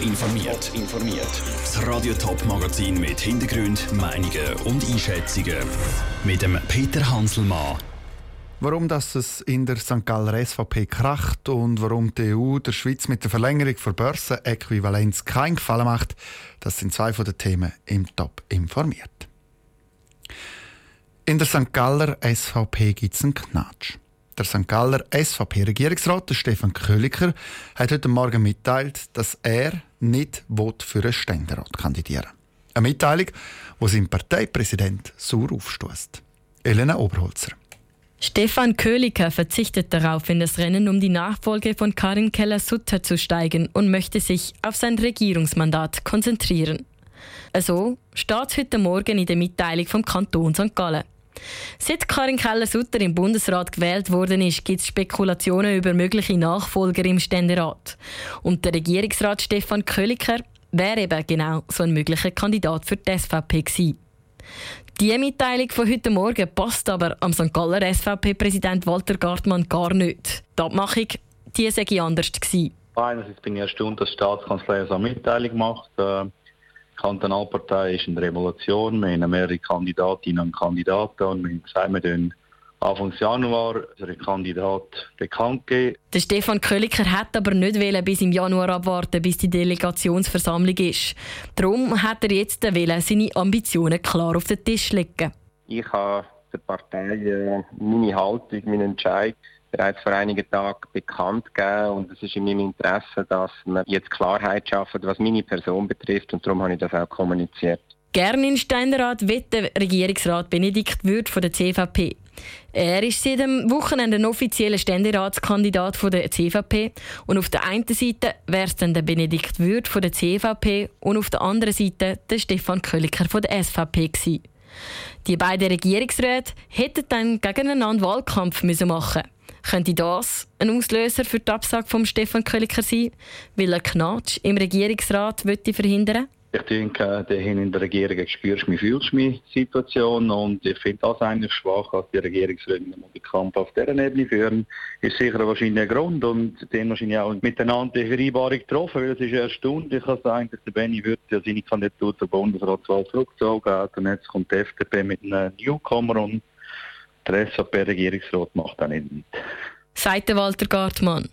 informiert. informiert. Das Radio Top Magazin mit Hintergrund, Meinungen und Einschätzungen mit dem Peter Hanselmann. Warum das es in der St. Galler SVP kracht und warum die EU der Schweiz mit der Verlängerung der Börsenäquivalenz keinen Gefallen macht, das sind zwei von den Themen im Top informiert. In der St. Galler SVP gibt es einen Knatsch. Der St. Galler SVP-Regierungsrat Stefan Köliker hat heute Morgen mitteilt, dass er nicht für einen Ständerat kandidieren will. Eine Mitteilung, die sein Parteipräsident sauer aufstößt. Elena Oberholzer. Stefan Köliker verzichtet darauf, in das Rennen um die Nachfolge von Karin Keller-Sutter zu steigen und möchte sich auf sein Regierungsmandat konzentrieren. Also steht heute Morgen in der Mitteilung vom Kanton St. Gallen. Seit Karin Keller-Sutter im Bundesrat gewählt worden ist, gibt es Spekulationen über mögliche Nachfolger im Ständerat. Und der Regierungsrat Stefan Köliker wäre eben genau so ein möglicher Kandidat für die SVP gewesen. Die Mitteilung von heute Morgen passt aber am St. Galler SVP-Präsident Walter Gartmann gar nicht. Die Abmachung, die sei anders gewesen. Einerseits bin ich erstaunt, dass die Staatskanzlei so eine Mitteilung macht. Äh, Kantonalpartei ist in der Revolution. Wir haben mehrere Kandidatinnen und Kandidaten und wir haben gesagt, wir tun Anfang Januar unseren Kandidat bekannt geben. Der Stefan Köliker hat aber nicht wollen, bis im Januar abwarten, bis die Delegationsversammlung ist. Darum hat er jetzt wollen, seine Ambitionen klar auf den Tisch legen. Ich habe der Partei äh, meine Haltung, meinen Entscheid bereits vor einigen Tagen bekannt gegeben und es ist in meinem Interesse, dass wir jetzt Klarheit schaffen, was meine Person betrifft und darum habe ich das auch kommuniziert. Gerne in Ständerat wird der Regierungsrat Benedikt Würth von der CVP. Er ist seit dem Wochenende offizieller Ständeratskandidat von der CVP und auf der einen Seite wäre es dann der Benedikt Würth von der CVP und auf der anderen Seite der Stefan Kölliker von der SVP gewesen. Die beiden Regierungsräte hätten dann gegeneinander Wahlkampf müssen machen könnte das ein Auslöser für die Absage von Stefan Kölliker sein, weil er Knatsch im Regierungsrat verhindern ich denke, der in der Regierung spürst du mich, fühlst mich Situation und ich finde das eigentlich schwach, dass die Regierungsräte den Kampf auf dieser Ebene führen. Ist sicher wahrscheinlich ein Grund und den wahrscheinlich auch miteinander die Vereinbarung getroffen, weil es ist erstaunlich, dass der Benny wird ja seine Kandidatur zur Bundesratswahl zurückgezogen hat und jetzt kommt die FDP mit einem Newcomer und der SVP-Regierungsrat macht auch nicht mit. Sagt Walter Gartmann.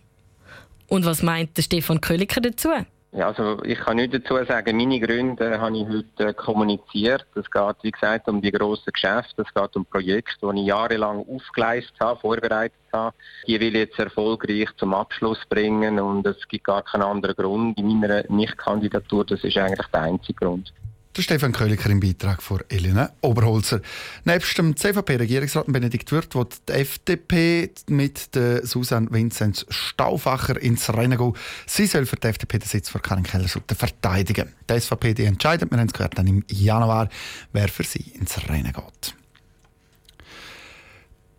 Und was meint der Stefan Kölliker dazu? Ja, also ich kann nicht dazu sagen, meine Gründe habe ich heute kommuniziert. Es geht, wie gesagt, um die grossen Geschäfte, es geht um Projekte, die ich jahrelang aufgeleistet habe, vorbereitet habe. Die will ich jetzt erfolgreich zum Abschluss bringen und es gibt gar keinen anderen Grund in meiner Nicht-Kandidatur. Das ist eigentlich der einzige Grund. Der Stefan Köliker im Beitrag von Elena Oberholzer. Nebst dem CVP-Regierungsrat Benedikt Wirth wird die FDP mit der Susanne Vinzenz Stauffacher ins Rennen gehen. Sie soll für die FDP den Sitz von Karin Keller-Sutter verteidigen. Die SVP die entscheidet, wir haben es gehört, dann im Januar, wer für sie ins Rennen geht.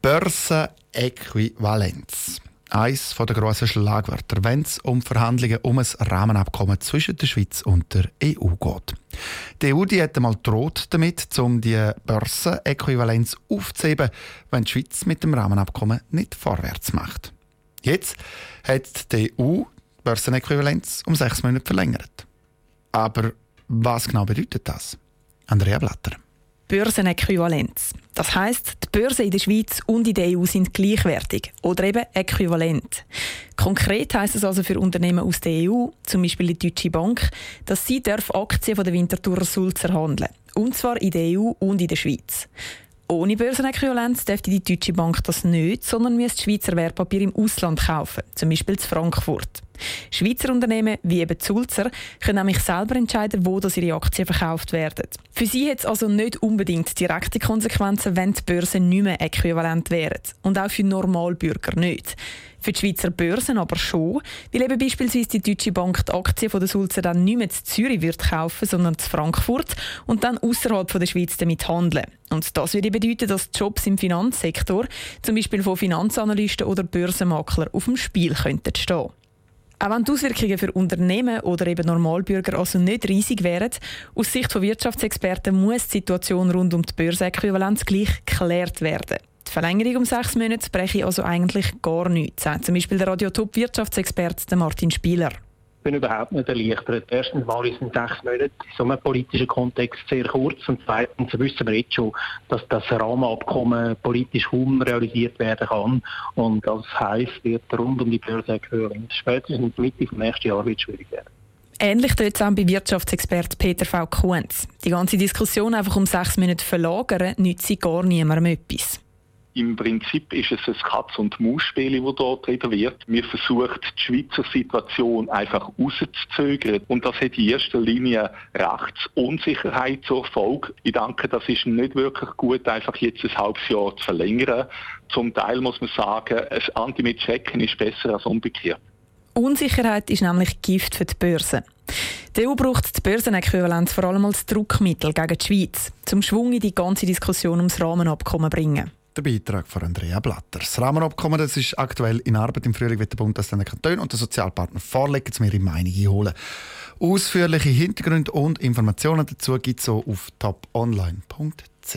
Börsenäquivalenz eines der grossen Schlagwörter, wenn es um Verhandlungen um ein Rahmenabkommen zwischen der Schweiz und der EU geht. Die EU die hat einmal droht damit, um die Börsenäquivalenz aufzuheben, wenn die Schweiz mit dem Rahmenabkommen nicht vorwärts macht. Jetzt hat die EU die Börsenäquivalenz um sechs Monate verlängert. Aber was genau bedeutet das? Andrea Blatter. Börsenäquivalenz. Das heißt, die Börsen in der Schweiz und in der EU sind gleichwertig oder eben äquivalent. Konkret heißt es also für Unternehmen aus der EU, zum Beispiel die Deutsche Bank, dass sie Aktien von der Winterthur Sulzer handeln, und zwar in der EU und in der Schweiz. Ohne Börsenäquivalenz dürfte die Deutsche Bank das nicht, sondern müsste Schweizer Wertpapier im Ausland kaufen, zum Beispiel in Frankfurt. Schweizer Unternehmen wie eben Zulzer können nämlich selber entscheiden, wo das ihre Aktien verkauft werden. Für sie hat es also nicht unbedingt direkte Konsequenzen, wenn die Börsen nicht mehr äquivalent wären. Und auch für Normalbürger nicht. Für die Schweizer Börsen aber schon, weil eben beispielsweise die Deutsche Bank die Aktien von der Sulzer dann nicht mehr in Zürich wird kaufen, sondern in Frankfurt und dann außerhalb der Schweiz damit handeln. Und das würde bedeuten, dass Jobs im Finanzsektor, zum Beispiel von Finanzanalysten oder Börsenmaklern, auf dem Spiel könnten stehen. Auch wenn die Auswirkungen für Unternehmen oder eben Normalbürger also nicht riesig wären, aus Sicht von Wirtschaftsexperten muss die Situation rund um die Börsenäquivalenz gleich geklärt werden. Die Verlängerung um sechs Monate breche also eigentlich gar nichts, zum Beispiel der Radiotop-Wirtschaftsexperte Martin Spieler. Bin überhaupt nicht erleichtert. Erstens mal sind sechs Monate in so einem politischen Kontext sehr kurz und zweitens wissen wir jetzt schon, dass das Rahmenabkommen politisch kaum realisiert werden kann und das heisst, wird rund um die Börseäquivalent spätestens Mitte des nächsten Jahres wird schwierig werden. Ähnlich tut es auch bei Wirtschaftsexperte Peter V. Kuhns. Die ganze Diskussion einfach um sechs Monate verlagern, nützt gar niemandem etwas. Im Prinzip ist es ein Katz- und Maus-Spiel, das dort getrieben wird. Wir versuchen, die Schweizer Situation einfach rauszuzögern. Und das hat in erster Linie Rechtsunsicherheit zur Folge. Ich denke, das ist nicht wirklich gut, einfach jetzt ein halbes Jahr zu verlängern. Zum Teil muss man sagen, ein Anti-Checken ist besser als umgekehrt. Unsicherheit ist nämlich Gift für die Börse. Die EU braucht die Börsenäquivalenz vor allem als Druckmittel gegen die Schweiz, zum Schwung in die ganze Diskussion ums Rahmenabkommen bringen. Der Beitrag von Andrea Blatter. Das Rahmenabkommen das ist aktuell in Arbeit. Im Frühling wird der Bund das den Kantonen und den Sozialpartnern vorlegen, um ihre Meinung einholen. Ausführliche Hintergründe und Informationen dazu gibt es auf toponline.ch.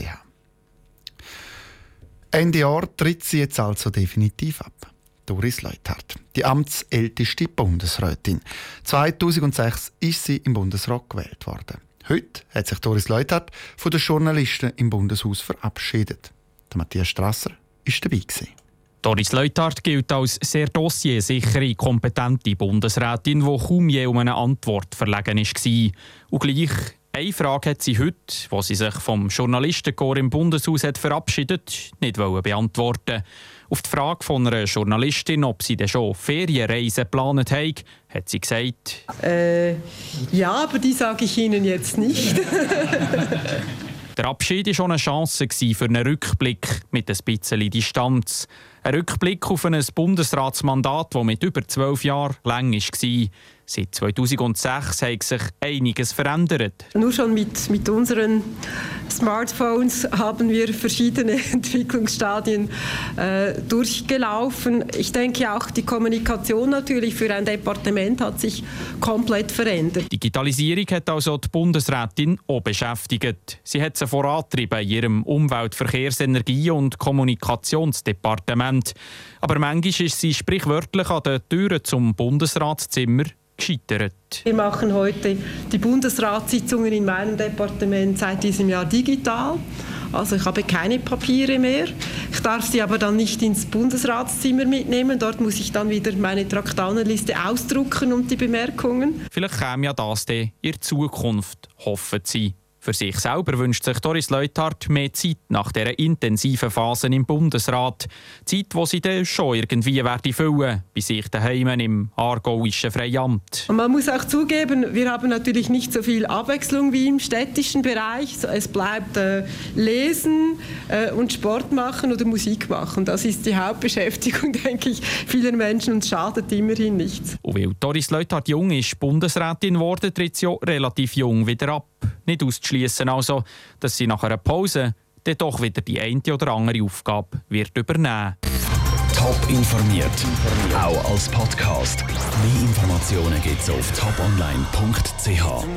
Ende Jahr tritt sie jetzt also definitiv ab. Doris Leuthardt, die amtsälteste Bundesrätin. 2006 ist sie im Bundesrat gewählt worden. Heute hat sich Doris Leuthardt von den Journalisten im Bundeshaus verabschiedet. Der Matthias Strasser war dabei. Gewesen. Doris Leuthardt gilt als sehr dossiersichere, kompetente Bundesrätin, die kaum je um eine Antwort verlegen war. Und gleich eine Frage hat sie heute, wo sie sich vom Journalistenchor im Bundeshaus hat verabschiedet, nicht beantworten Auf die Frage von einer Journalistin, ob sie denn schon Ferienreisen geplant haben, hat sie gesagt: äh, Ja, aber die sage ich Ihnen jetzt nicht. Der Abschied war schon eine Chance für einen Rückblick mit ein bisschen Distanz. Ein Rückblick auf ein Bundesratsmandat, das mit über zwölf Jahren lang war. Seit 2006 hat sich einiges verändert. Nur schon mit, mit unseren Smartphones haben wir verschiedene Entwicklungsstadien äh, durchgelaufen. Ich denke auch die Kommunikation natürlich für ein Departement hat sich komplett verändert. Digitalisierung hat also die Bundesrätin auch beschäftigt. Sie hat sie vorantrieben in ihrem Umwelt-, Verkehrs-, Energie- und Kommunikationsdepartement. Aber manchmal ist sie sprichwörtlich an den Türen zum Bundesratszimmer gescheitert. Wir machen heute die Bundesratssitzungen in meinem Departement seit diesem Jahr digital. Also ich habe keine Papiere mehr. Ich darf sie aber dann nicht ins Bundesratszimmer mitnehmen. Dort muss ich dann wieder meine Traktanenliste ausdrucken und die Bemerkungen. Vielleicht käme ja das in Zukunft, hoffen Sie. Für sich selber wünscht sich Doris Leuthardt mehr Zeit nach dieser intensiven Phase im Bundesrat. Zeit, wo sie dann schon irgendwie werde füllen, bei sich daheim im aargauischen Freiamt. Und man muss auch zugeben, wir haben natürlich nicht so viel Abwechslung wie im städtischen Bereich. Es bleibt äh, Lesen äh, und Sport machen oder Musik machen. Das ist die Hauptbeschäftigung, denke ich, vieler Menschen und schadet immerhin nichts. Und weil Doris Leuthardt jung ist, Bundesrätin geworden, tritt sie relativ jung wieder ab. Nicht auszuschließen also, dass sie nach einer Pause dann doch wieder die eine oder andere Aufgabe wird übernehmen. Top informiert, auch als Podcast. Mehr Informationen gibt es auf toponline.ch.